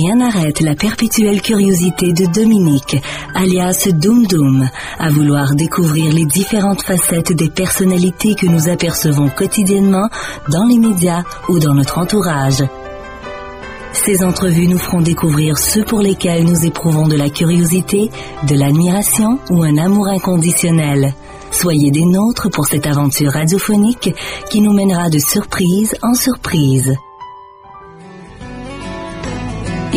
Rien n'arrête la perpétuelle curiosité de Dominique, alias Doom Doom, à vouloir découvrir les différentes facettes des personnalités que nous apercevons quotidiennement dans les médias ou dans notre entourage. Ces entrevues nous feront découvrir ceux pour lesquels nous éprouvons de la curiosité, de l'admiration ou un amour inconditionnel. Soyez des nôtres pour cette aventure radiophonique qui nous mènera de surprise en surprise.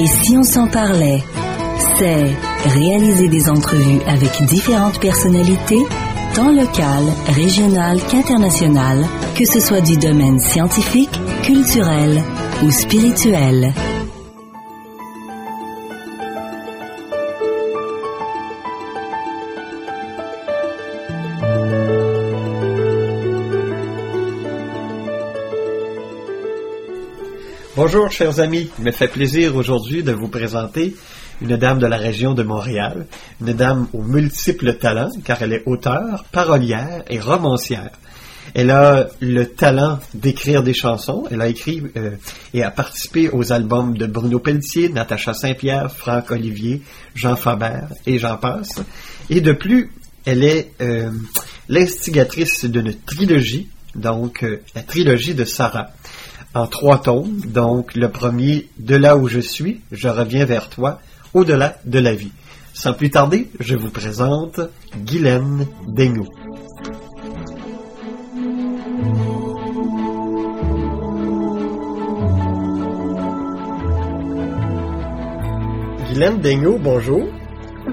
Et si on s'en parlait C'est réaliser des entrevues avec différentes personnalités, tant locales, régionales qu'internationales, que ce soit du domaine scientifique, culturel ou spirituel. Bonjour, chers amis. Il me fait plaisir aujourd'hui de vous présenter une dame de la région de Montréal, une dame aux multiples talents, car elle est auteure, parolière et romancière. Elle a le talent d'écrire des chansons. Elle a écrit euh, et a participé aux albums de Bruno Pelletier, Natacha Saint-Pierre, Franck Olivier, Jean Faber et j'en passe. Et de plus, elle est euh, l'instigatrice d'une trilogie, donc euh, la trilogie de Sarah en trois tomes. Donc, le premier, De là où je suis, je reviens vers toi, au-delà de la vie. Sans plus tarder, je vous présente Guylaine Daigneault. Guylaine Daigneault, bonjour.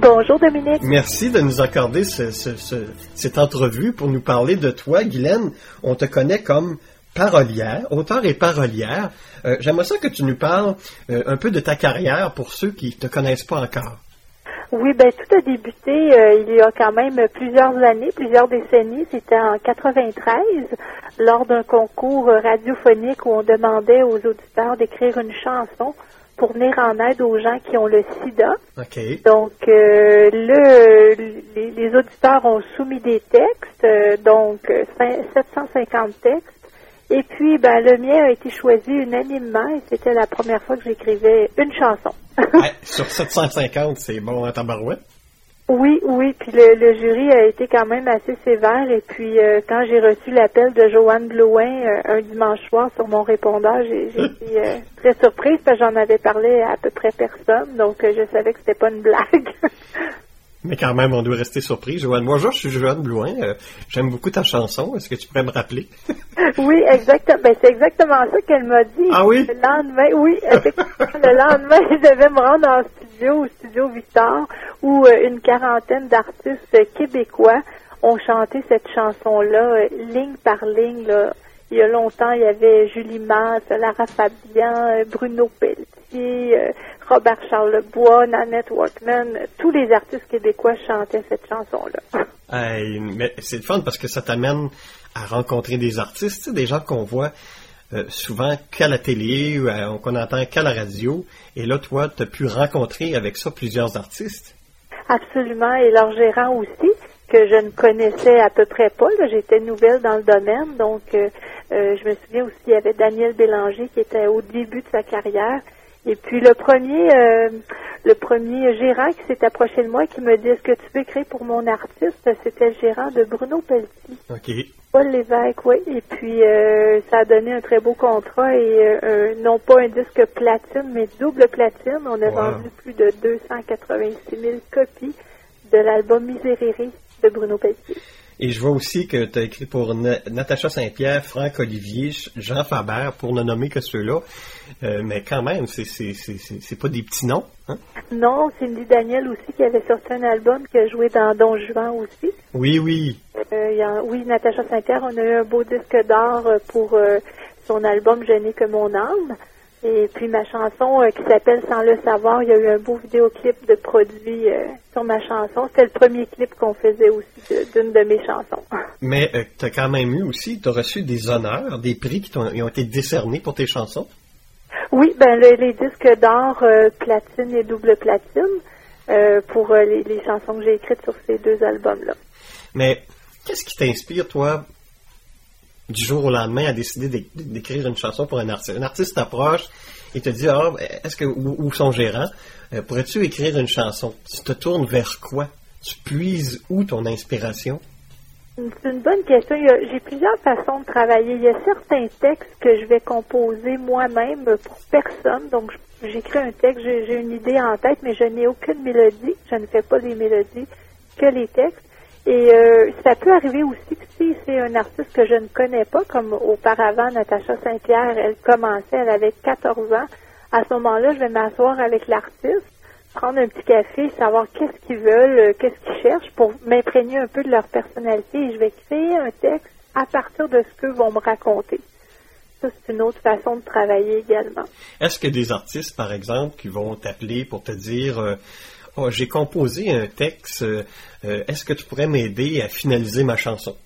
Bonjour Dominique. Merci de nous accorder cette entrevue pour nous parler de toi. Guylaine, on te connaît comme parolière, auteur et parolière. Euh, j'aimerais ça que tu nous parles euh, un peu de ta carrière pour ceux qui ne te connaissent pas encore. Oui, ben tout a débuté euh, il y a quand même plusieurs années, plusieurs décennies. C'était en 93, lors d'un concours radiophonique où on demandait aux auditeurs d'écrire une chanson pour venir en aide aux gens qui ont le sida. Donc, le, les, les, auditeurs ont soumis des textes, donc 750 textes. Et puis, ben, le mien a été choisi unanimement et c'était la première fois que j'écrivais une chanson. sur 750, c'est bon en tabarouette? Oui, oui, puis le, jury a été quand même assez sévère et puis euh, quand j'ai reçu l'appel de Joanne Blouin euh, un dimanche soir sur mon répondeur, j'ai été euh, très surprise parce que j'en avais parlé à, à peu près personne, donc je savais que c'était pas une blague. Mais quand même, on doit rester surpris. Joanne, bonjour, je suis Joanne Blouin. J'aime beaucoup ta chanson. Est-ce que tu pourrais me rappeler? Oui, exactement. Ben, c'est exactement ça qu'elle m'a dit. Ah oui? Le lendemain, oui, le lendemain, je devais me rendre en studio, au studio Victor, où euh, une quarantaine d'artistes québécois ont chanté cette chanson-là, euh, ligne par ligne, là. Il y a longtemps, il y avait Julie Masse, Lara Fabian, Bruno Pelletier, Robert Charlebois, Nanette Workman, tous les artistes québécois chantaient cette chanson-là. mais c'est le fun parce que ça t'amène à rencontrer des artistes, des gens qu'on voit euh, souvent qu'à la télé ou euh, qu'on entend qu'à la radio. Et là, toi, tu as pu rencontrer avec ça plusieurs artistes. Absolument, et leur gérant aussi, que je ne connaissais à peu près pas. J'étais nouvelle dans le domaine, donc euh, je me souviens aussi, il y avait Daniel Bélanger qui était au début de sa carrière et puis le premier, euh, le premier gérant qui s'est approché de moi qui me dit est-ce que tu veux écrire pour mon artiste, c'était le gérant de Bruno Pelletier. OK. Paul Lévesque, oui. Et puis euh, ça a donné un très beau contrat et euh, non pas un disque platine, mais double platine. On a vendu plus de 286 000 copies de l'album Miserere de Bruno Pelletier. Et je vois aussi que tu as écrit pour Natacha Saint-Pierre, Franck Olivier, Jean Faber, pour ne nommer que ceux-là. Euh, mais quand même, c'est pas des petits noms. Hein? Non, Cindy Daniel aussi qui avait sorti un album qui a joué dans Don Juan aussi. Oui, oui. Euh, oui, Natacha Saint-Pierre, on a eu un beau disque d'or pour euh, son album Je n'ai que mon âme. Et puis ma chanson euh, qui s'appelle Sans le savoir, il y a eu un beau vidéoclip de produit euh, sur ma chanson. C'était le premier clip qu'on faisait aussi d'une de, mes chansons. Mais euh, tu as quand même eu aussi, tu as reçu des honneurs, des prix qui ont, ont, été décernés pour tes chansons? Oui, ben les disques d'or platine et double platine pour les, les chansons que j'ai écrites sur ces deux albums-là. Mais qu'est-ce qui t'inspire, toi, du jour au lendemain a décidé d'écrire une chanson pour un artiste. Un artiste t'approche et te dit, ah, est-ce que, ou, son gérant, pourrais-tu écrire une chanson? Tu te tournes vers quoi? Tu puises où ton inspiration? C'est une bonne question. J'ai plusieurs façons de travailler. Il y a certains textes que je vais composer moi-même pour personne. Donc, j'écris un texte, j'ai une idée en tête, mais je n'ai aucune mélodie. Je ne fais pas des mélodies, que les textes. Et euh, ça peut arriver aussi que si c'est un artiste que je ne connais pas, comme auparavant Natacha Saint-Pierre, elle commençait, elle avait 14 ans. À ce moment-là, je vais m'asseoir avec l'artiste prendre un petit café, savoir qu'est-ce qu'ils veulent, euh, qu'est-ce qu'ils cherchent pour m'imprégner un peu de leur personnalité et je vais créer un texte à partir de ce qu'eux vont me raconter. Ça, c'est une autre façon de travailler également. Est-ce que des artistes, par exemple, qui vont t'appeler pour te dire euh, oh, j'ai composé un texte, euh, est-ce que tu pourrais m'aider à finaliser ma chanson?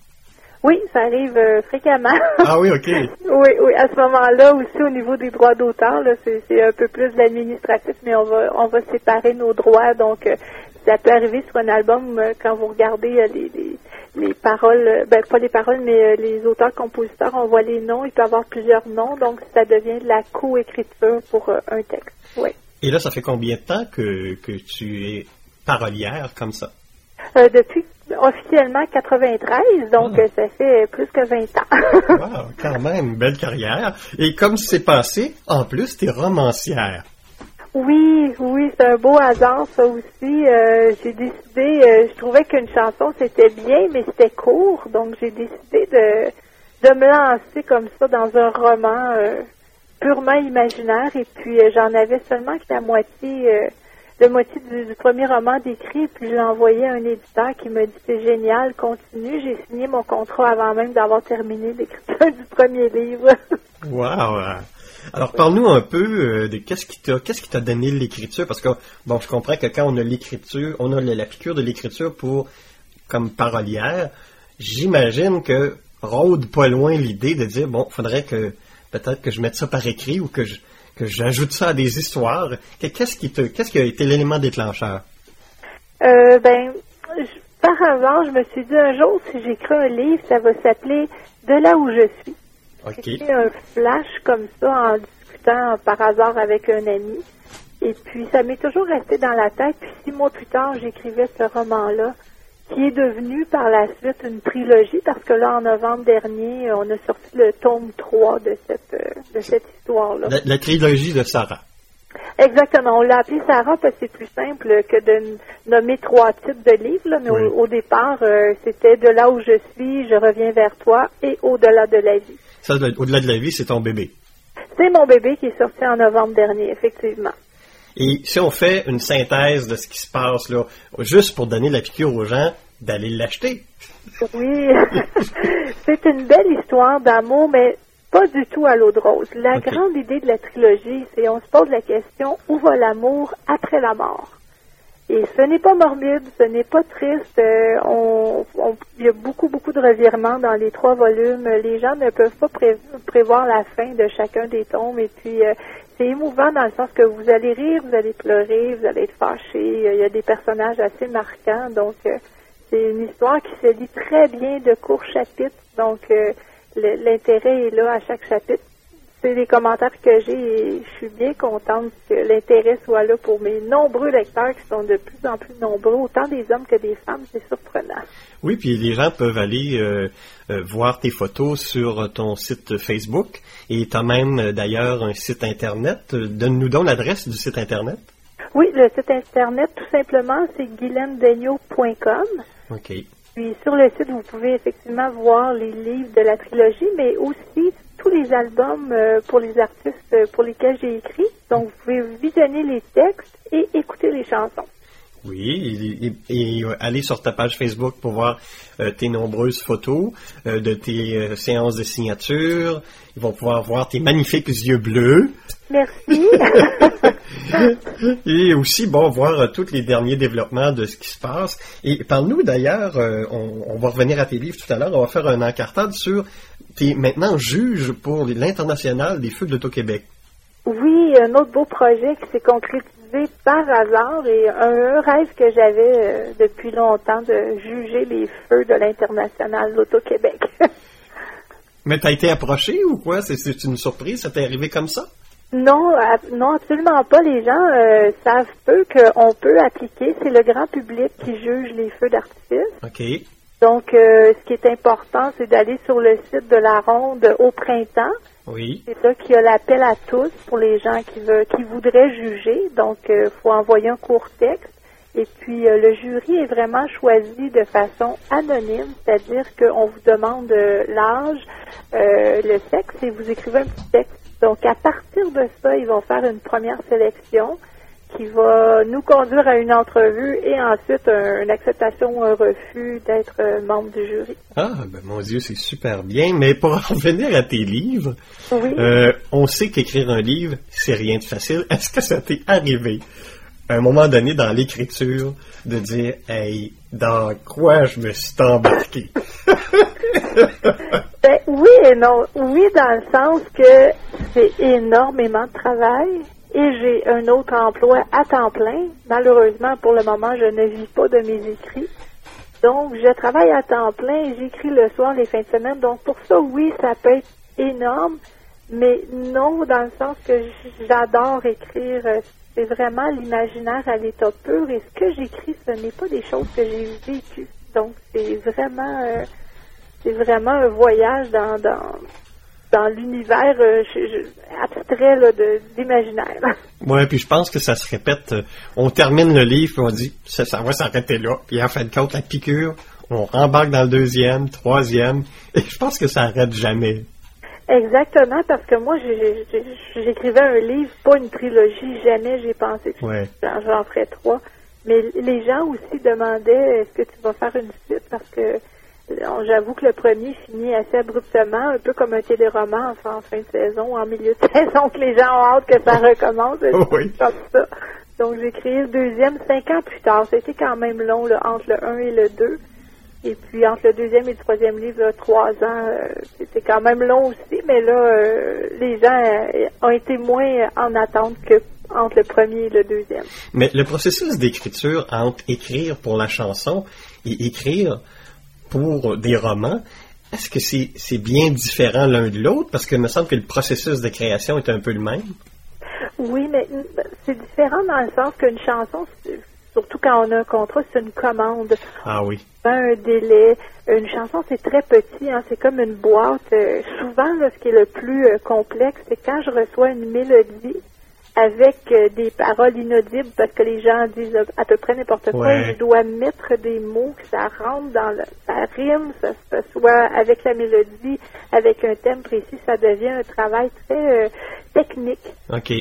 Oui, ça arrive euh, fréquemment. Ah oui, OK. oui, oui. À ce moment-là, aussi au niveau des droits d'auteur, c'est un peu plus l'administratif, mais on va on va séparer nos droits. Donc, euh, ça peut arriver sur un album euh, quand vous regardez les, les, les, paroles, ben pas les paroles, mais les auteurs-compositeurs, on voit les noms. Il peut y avoir plusieurs noms, donc ça devient de la co-écriture pour un texte. Oui. Et là, ça fait combien de temps que, que tu es parolière comme ça? Euh, depuis officiellement 93, donc ah. ça fait plus que 20 ans. wow, quand même, belle carrière. Et comme c'est passé, en plus, tu es romancière. Oui, oui, c'est un beau hasard, ça aussi. Euh, j'ai décidé, euh, je trouvais qu'une chanson, c'était bien, mais c'était court, donc j'ai décidé de, de me lancer comme ça dans un roman purement imaginaire, et puis j'en avais seulement que la moitié le moitié du, premier roman décrit, puis je l'ai envoyé à un éditeur qui m'a dit c'est génial, continue. J'ai signé mon contrat avant même d'avoir terminé l'écriture du premier livre. wow! Alors parle-nous un peu euh, de qu'est-ce qui t'a qu'est-ce qui t'a donné l'écriture? Parce que bon je comprends que quand on a l'écriture, on a la piqûre de l'écriture pour comme parolière, j'imagine que rôde pas loin l'idée de dire bon, faudrait que peut-être que je mette ça par écrit ou que je que j'ajoute ça à des histoires. Qu'est-ce qui, qu'est-ce qui a été l'élément déclencheur? Euh, ben, par avant, je me suis dit un jour, si j'écris un livre, ça va s'appeler De là où je suis. J'ai un flash comme ça en discutant par hasard avec un ami. Et puis, ça m'est toujours resté dans la tête. Puis, six mois plus tard, j'écrivais ce roman-là qui est devenu par la suite une trilogie parce que là, en novembre dernier, on a sorti le tome 3 de cette, euh, de cette histoire-là. La, trilogie de Sarah. Exactement. On l'a appelé Sarah parce que c'est plus simple que de nommer trois types de livres. Mais au, départ, euh, c'était De là où je suis, je reviens vers toi et Au-delà de la vie. Ça, Au-delà de la vie, c'est ton bébé. C'est mon bébé qui est sorti en novembre dernier, effectivement. Et si on fait une synthèse de ce qui se passe là, juste pour donner la piqûre aux gens, d'aller l'acheter. Oui, c'est une belle histoire d'amour, mais pas du tout à l'eau de rose. La grande idée de la trilogie, c'est on se pose la question où va l'amour après la mort? Et ce n'est pas morbide, ce n'est pas triste. Euh, on, il y a beaucoup, beaucoup de revirements dans les trois volumes. Les gens ne peuvent pas prévoir la fin de chacun des tomes. Et puis, euh, c'est émouvant dans le sens que vous allez rire, vous allez pleurer, vous allez être fâché. Il y a des personnages assez marquants. Donc, euh, c'est une histoire qui se lit très bien de courts chapitres. Donc, l'intérêt est là à chaque chapitre c'est les commentaires que j'ai et je suis bien contente que l'intérêt soit là pour mes nombreux lecteurs qui sont de plus en plus nombreux, autant des hommes que des femmes, c'est surprenant. Oui, puis les gens peuvent aller euh, euh, voir tes photos sur ton site Facebook et tu as même euh, d'ailleurs un site Internet. Donne-nous donc l'adresse du site Internet. Oui, le site Internet, tout simplement, c'est guilainedegno.com. OK. Puis sur le site, vous pouvez effectivement voir les livres de la trilogie, mais aussi tous les albums euh, pour les artistes euh, pour lesquels j'ai écrit. Donc, vous pouvez visionner les textes et écouter les chansons. Oui, et, aller sur ta page Facebook pour voir euh, tes nombreuses photos de tes séances de signature. Ils vont pouvoir voir tes magnifiques yeux bleus. Merci. et aussi, bon, voir tous les derniers développements de ce qui se passe. Et parle-nous d'ailleurs, on, on, va revenir à tes livres tout à l'heure, on va faire un encartade sur tu es maintenant juge pour l'international des feux de l'Auto-Québec. Oui, un autre beau projet qui s'est par hasard et un, rêve que j'avais euh, depuis longtemps de juger les feux de l'international l'Auto-Québec. Mais t'as été approché ou quoi? C'est une surprise? Ça t'est arrivé comme ça? Non, non, absolument pas. Les gens euh, savent peu qu'on peut appliquer. C'est le grand public qui juge les feux d'artifice. OK. Donc, euh, ce qui est important, c'est d'aller sur le site de la ronde au printemps. Oui. C'est là qu'il y a l'appel à tous pour les gens qui, veulent, qui voudraient juger. Donc, il euh, faut envoyer un court texte. Et puis, le jury est vraiment choisi de façon anonyme, c'est-à-dire qu'on vous demande l'âge, le sexe, et vous écrivez un petit texte donc, à partir de ça, ils vont faire une première sélection qui va nous conduire à une entrevue et ensuite une acceptation ou un refus d'être euh, membre du jury. Ah, ben mon Dieu, c'est super bien. Mais pour revenir à tes livres, oui. Euh, on sait qu'écrire un livre, c'est rien de facile. Est-ce que ça t'est arrivé à un moment donné dans l'écriture de dire, hey, dans quoi je me suis embarqué? ben, oui et non. Oui, dans le sens que c'est énormément de travail et j'ai un autre emploi à temps plein. Malheureusement, pour le moment, je ne vis pas de mes écrits. Donc, je travaille à temps plein j'écris le soir, les fins de semaine. Donc, pour ça, oui, ça peut être énorme, mais non dans le sens que j'adore écrire. C'est vraiment l'imaginaire à l'état pur et ce que j'écris, ce n'est pas des choses que j'ai vécues. Donc, c'est vraiment... Euh, c'est vraiment un voyage dans, dans, dans l'univers euh, abstrait d'imaginaire. Oui, puis je pense que ça se répète. Euh, on termine le livre, puis on dit ça, ça va s'arrêter là. Puis en fin de compte, la piqûre, on rembarque dans le deuxième, troisième, et je pense que ça arrête jamais. Exactement, parce que moi, j'écrivais un livre, pas une trilogie. Jamais j'ai pensé que j'en ferais trois. Mais les gens aussi demandaient est-ce que tu vas faire une suite? Parce que J'avoue que le premier finit assez abruptement, un peu comme un téléroman en fin de saison, en milieu de saison, que les gens ont hâte que ça recommence. oui. Comme ça. Donc j'ai créé le deuxième cinq ans plus tard. C'était quand même long entre le 1 et le 2. Et puis entre le deuxième et le troisième livre, trois ans, euh, c'était quand même long aussi, mais là, euh, les gens euh, ont été moins en attente que entre le premier et le deuxième. Mais le processus d'écriture entre écrire pour la chanson et écrire pour des romans, est-ce que c'est bien différent l'un de l'autre? Parce qu'il me semble que le processus de création est un peu le même. Oui, mais c'est différent dans le sens qu'une chanson, surtout quand on a un contrat, c'est une commande. Ah oui. Un délai. Une chanson, c'est très petit, hein, c'est comme une boîte. Euh, souvent, ce qui est le plus euh, complexe, c'est quand je reçois une mélodie avec euh, des paroles inaudibles parce que les gens disent à peu près n'importe quoi. Je dois mettre des mots que ça rentre dans le, ça rime, ça, soit avec la mélodie, avec un thème précis, ça devient un travail très euh, technique. OK.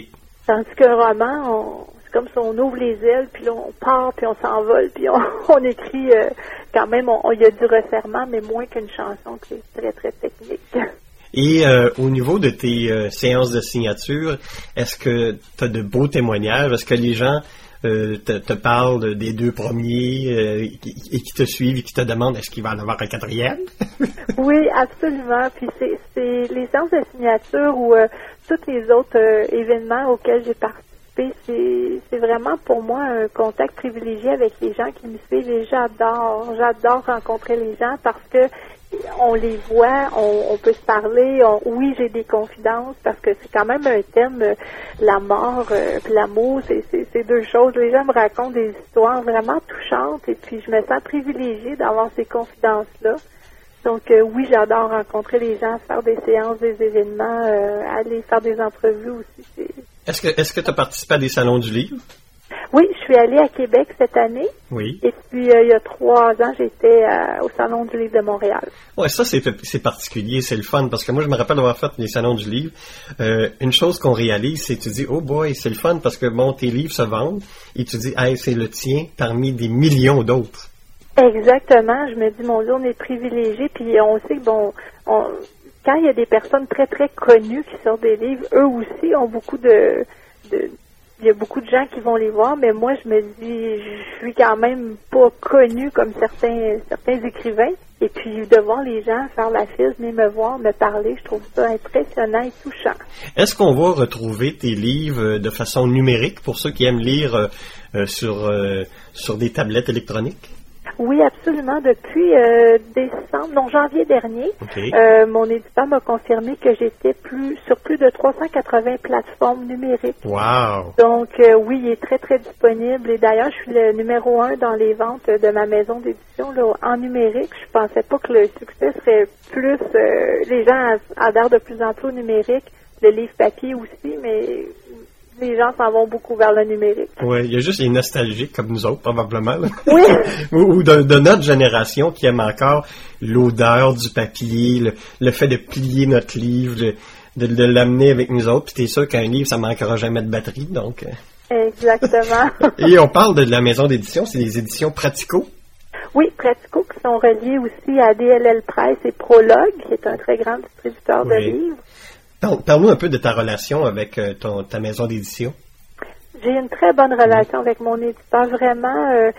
Tandis qu'un roman, c'est comme si on ouvre les ailes, puis là, on part, puis on s'envole, puis on, écrit euh, quand même, il y a du resserrement, mais moins qu'une chanson qui est très, très technique. Et euh, au niveau de tes euh, séances de signature, est-ce que tu as de beaux témoignages? Est-ce que les gens euh, te, parlent des deux premiers et qui te suivent et qui te demandent est-ce qu'il va en avoir un quatrième? oui, absolument. Puis c'est les séances de signature ou tous les autres événements auxquels j'ai participé, c'est vraiment pour moi un contact privilégié avec les gens qui me suivent et j'adore, j'adore rencontrer les gens parce que on les voit, on, peut se parler. oui, j'ai des confidences parce que c'est quand même un thème, euh, la mort, euh, l'amour, c'est deux choses. Les gens me racontent des histoires vraiment touchantes et puis je me sens privilégiée d'avoir ces confidences-là. Donc euh, oui, j'adore rencontrer les gens, faire des séances, des événements, aller faire des entrevues aussi. Est-ce est-ce que tu as participé à des salons du livre? Oui, je suis allée à Québec cette année. Oui. Et puis, euh, il y a trois ans, j'étais euh, au Salon du Livre de Montréal. Oui, ça, c'est particulier, c'est le fun, parce que moi, je me rappelle avoir fait les Salons du Livre. Euh, une chose qu'on réalise, c'est que tu dis, oh boy, c'est le fun, parce que, bon, tes livres se vendent, et tu dis, hey, c'est le tien parmi des millions d'autres. Exactement. Je me dis, mon Dieu, on est privilégié, puis on sait que, bon, quand il y a des personnes très, très connues qui sortent des livres, eux aussi ont beaucoup de il y a beaucoup de gens qui vont les voir, mais moi, je me dis, je suis quand même pas connue comme certains, certains écrivains. Et puis, de voir les gens faire la file, venir me voir, me parler, je trouve ça impressionnant et touchant. Est-ce qu'on va retrouver tes livres de façon numérique pour ceux qui aiment lire euh, sur, euh, sur des tablettes électroniques? Oui, absolument. Depuis euh, décembre, non, janvier dernier, euh, mon éditeur m'a confirmé que j'étais plus sur plus de 380 plateformes numériques. Wow. Donc euh, oui, il est très très disponible. Et d'ailleurs, je suis le numéro un dans les ventes de ma maison d'édition en numérique. Je pensais pas que le succès serait plus. les gens adhèrent de plus en plus au numérique, le livre papier aussi, mais les gens s'en vont beaucoup vers le numérique. Oui, il y a juste les nostalgiques comme nous autres, probablement. Oui. ou, de, notre génération qui aime encore l'odeur du papier, le, fait de plier notre livre, de, l'amener avec nous autres. Puis t'es sûr qu'un livre, ça manquera jamais de batterie, donc. Euh. Exactement. Et on parle de la maison d'édition, c'est des éditions Pratico. Oui, Pratico qui sont reliés aussi à DLL Press et Prologue, qui est un très grand distributeur de livres. Parle-nous un peu de ta relation avec euh, ton, ta maison d'édition. J'ai une très bonne relation avec mon éditeur, vraiment. Euh,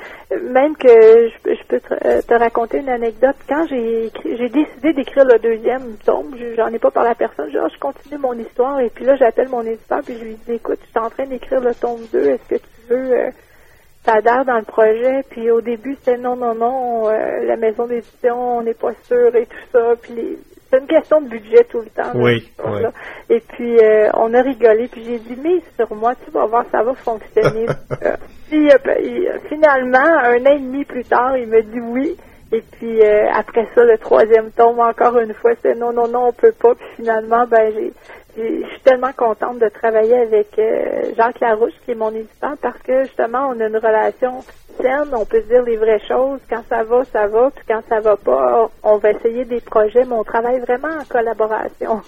même que je, peux euh, te, raconter une anecdote. Quand j'ai décidé d'écrire le deuxième tome, j'en ai pas parlé à personne. Genre, je continue mon histoire et puis là, j'appelle mon éditeur puis je lui dis, écoute, je suis en train d'écrire le tome 2. Est-ce que tu veux t'adhères dans le projet? Puis au début, c'était non, non, non. la maison d'édition, on n'est pas sûr et tout ça. Puis c'est une question de budget tout le temps. oui, Et puis, euh, on a rigolé, puis j'ai dit, mais sur moi, tu vas voir, ça va fonctionner. Euh, puis, euh, finalement, un an et demi plus tard, il me dit oui. Et puis, après ça, le troisième tome, encore une fois, c'est non, non, non, on peut pas. Puis finalement, ben, j'ai je suis tellement contente de travailler avec euh, Jacques Larouche, qui est mon éditeur, parce que justement, on a une relation saine, on peut se dire les vraies choses. Quand ça va, ça va, puis quand ça va pas, on va essayer des projets, mais on travaille vraiment en collaboration.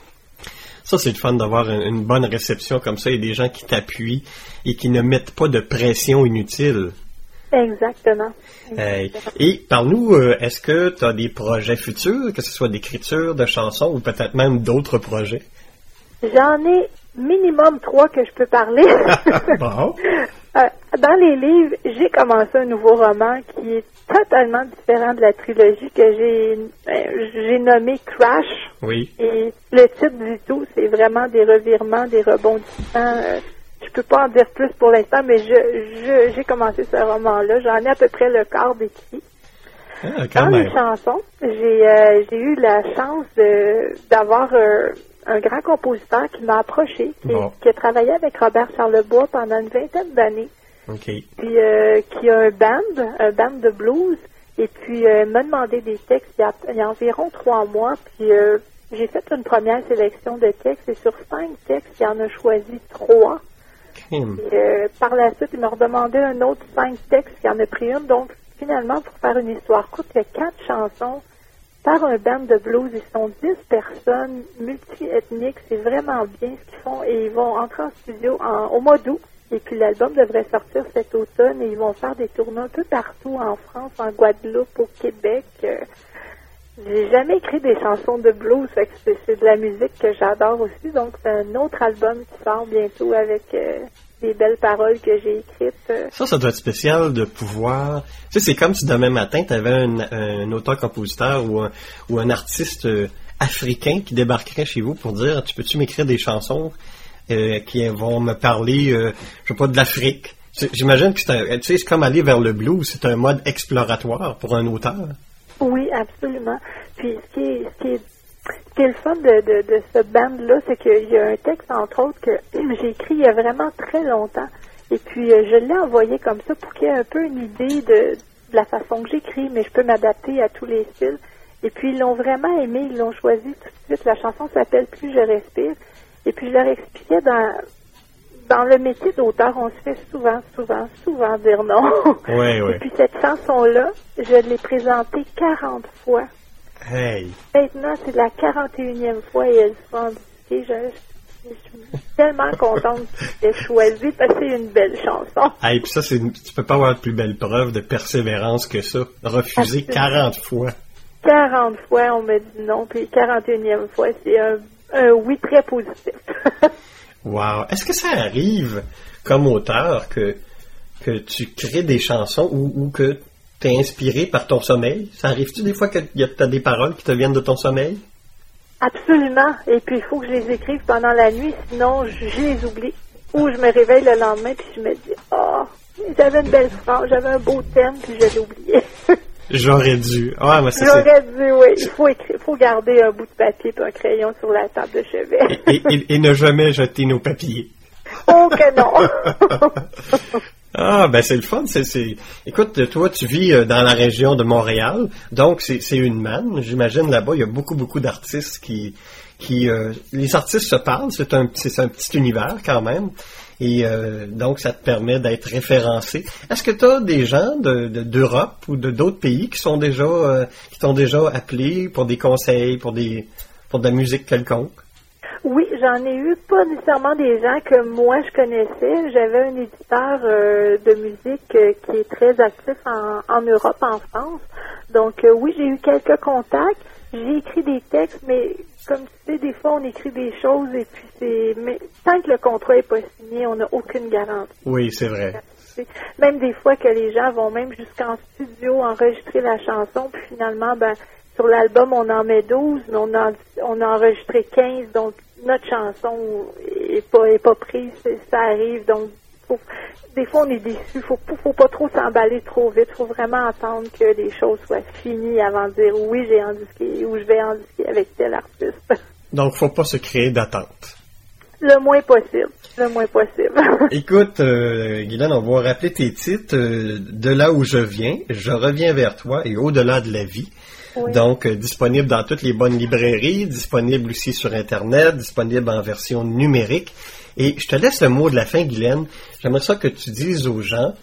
Ça, c'est le fun d'avoir une, bonne réception comme ça et des gens qui t'appuient et qui ne mettent pas de pression inutile. Exactement. et parle-nous, euh, est-ce que tu as des projets futurs, que ce soit d'écriture, de chansons ou peut-être même d'autres projets? J'en ai minimum trois que je peux parler. Euh, dans les livres, j'ai commencé un nouveau roman qui est totalement différent de la trilogie que j'ai euh, j'ai nommé Crash. Oui. Et le titre du tout, c'est vraiment des revirements, des rebondissements. Euh, je peux pas en dire plus pour l'instant, mais je j'ai commencé ce roman-là. J'en ai à peu près le quart d'écrit. Ah, dans les chansons, j'ai j'ai eu la chance d'avoir un grand compositeur qui m'a approché, qui, a travaillé avec Robert Charlebois pendant une vingtaine d'années. Puis euh, qui a un band, un band de blues, et puis euh, m'a demandé des textes il y, a, environ trois mois, puis euh, j'ai fait une première sélection de textes, et sur cinq textes, il en a choisi trois. Par la suite, il m'a redemandé un autre cinq textes, il en a pris une, donc finalement, pour faire une histoire courte, il y a quatre chansons par un band de blues. Ils sont dix personnes multi-ethniques. C'est vraiment bien ce qu'ils font. Et ils vont entrer en studio en, au mois d'août. Et puis l'album devrait sortir cet automne et ils vont faire des tournées un peu partout en France, en Guadeloupe, au Québec. Euh, j'ai jamais écrit des chansons de blues, c'est de la musique que j'adore aussi. Donc c'est un autre album qui sort bientôt avec euh, des belles paroles que j'ai écrites. Euh. Ça, ça doit être spécial de pouvoir. Tu sais, c'est comme si demain matin, tu avais un, auteur-compositeur ou un, ou un artiste euh, africain qui débarquerait chez vous pour dire Tu peux-tu m'écrire des chansons qui vont me parler, je sais pas, de l'Afrique? J'imagine que c'est comme aller vers le blues, c'est un mode exploratoire pour un auteur. Oui, absolument. Puis ce qui ce qui est ce qui est le fun de, de, ce band-là, c'est qu'il y a un texte, entre autres, que j'ai écrit il y a vraiment très longtemps. Et puis, euh, je l'ai envoyé comme ça pour qu'il y ait un peu une idée de, la façon que j'écris, mais je peux m'adapter à tous les styles. Et puis, ils l'ont vraiment aimé, ils l'ont choisi tout de suite. La chanson s'appelle Plus je respire. Et puis, je leur expliquais dans, dans le métier d'auteur, on se fait souvent, souvent, souvent dire non. Oui, oui. Et puis, cette chanson-là, je l'ai présentée 40 fois Hey. Maintenant, c'est la 41e fois et elle sera Je, je, suis tellement contente d'être choisi parce que c'est une belle chanson. Hey, puis ça, c'est tu peux pas avoir de plus belle preuve de persévérance que ça. Refuser 40 fois. 40 fois, on me dit non, puis 41e fois, c'est un, un oui très positif. wow. Est-ce que ça arrive, comme auteur, que, que tu crées des chansons ou, ou que t'es inspiré par ton sommeil? Ça arrive-tu des fois que tu as des paroles qui te viennent de ton sommeil? Absolument. Et puis, il faut que je les écrive pendant la nuit, sinon je les oublie. Ou je me réveille le lendemain, puis je me dis, oh, j'avais une belle phrase, j'avais un beau thème, puis je l'ai oublié. J'aurais dû. Ah, c'est... J'aurais dû, oui. Il faut, écrire, faut garder un bout de papier et un crayon sur la table de chevet. et, et, et ne jamais jeter nos papiers. Oh que non! Ah, ben c'est le fun. C'est, c'est... Écoute, toi, tu vis euh, dans la région de Montréal, donc c'est, c'est une manne. J'imagine là-bas, il y a beaucoup, beaucoup d'artistes qui... qui euh, les artistes se parlent, c'est un, c'est un petit univers quand même. Et euh, donc, ça te permet d'être référencé. Est-ce que tu as des gens de, de- d'Europe ou de d'autres pays qui sont déjà euh, qui t'ont déjà appelé pour des conseils, pour des pour de la musique quelconque? Oui, j'en ai eu pas nécessairement des gens que moi je connaissais. J'avais un éditeur de musique qui est très actif en, Europe, en France. Donc oui, j'ai eu quelques contacts. J'ai écrit des textes, mais comme tu sais, des fois on écrit des choses et puis c'est. Mais tant que le contrat est pas signé, on n'a aucune garantie. Oui, c'est vrai. Même des fois que les gens vont même jusqu'en studio enregistrer la chanson, puis finalement, ben, sur l'album, on en met 12, mais on a, on a enregistré 15, donc notre chanson est pas, est pas prise, ça arrive, donc faut- des fois on est déçu, faut, faut pas trop s'emballer trop vite, faut vraiment attendre que les choses soient finies avant de dire oui, j'ai endisqué ou je vais endisquer avec tel artiste. Donc, faut pas se créer d'attente. Le moins possible, le moins possible. Écoute, euh, Guylaine, on va rappeler tes titres. euh, de là où je viens, je reviens vers toi et au-delà de la vie. Oui. Donc, euh, disponible dans toutes les bonnes librairies, disponible aussi sur Internet, disponible en version numérique. Et je te laisse le mot de la fin, Guylaine. J'aimerais ça que tu dises aux gens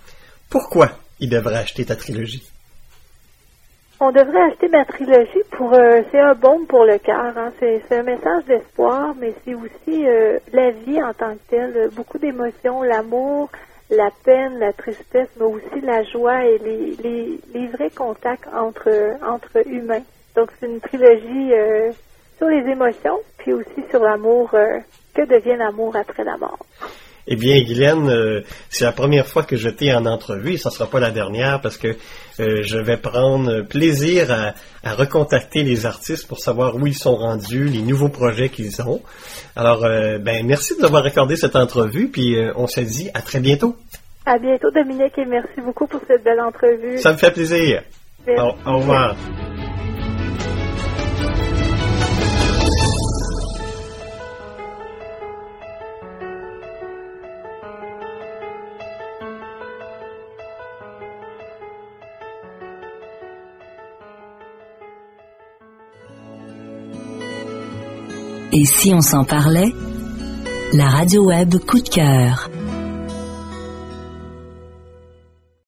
pourquoi ils devraient acheter ta trilogie. On devrait acheter ma trilogie pour euh, c'est un baume pour le cœur. Hein. C'est, un message d'espoir, mais c'est aussi euh, la vie en tant que telle. Beaucoup d'émotions, l'amour, la peine, la tristesse, mais aussi la joie et les, les, vrais contacts entre entre humains. Donc c'est une trilogie euh, sur les émotions, puis aussi sur l'amour. euh, que devient l'amour après la mort? Eh bien, Guylaine, euh, c'est la première fois que je t'ai en entrevue et ça ne sera pas la dernière parce que euh, je vais prendre plaisir à, à recontacter les artistes pour savoir où ils sont rendus, les nouveaux projets qu'ils ont. Alors, euh, ben, merci de nous avoir accordé cette entrevue puis on se dit à très bientôt. À bientôt, Dominique, et merci beaucoup pour cette belle entrevue. Ça me fait plaisir. Au revoir. Et si on s'en parlait La radio web coup de cœur.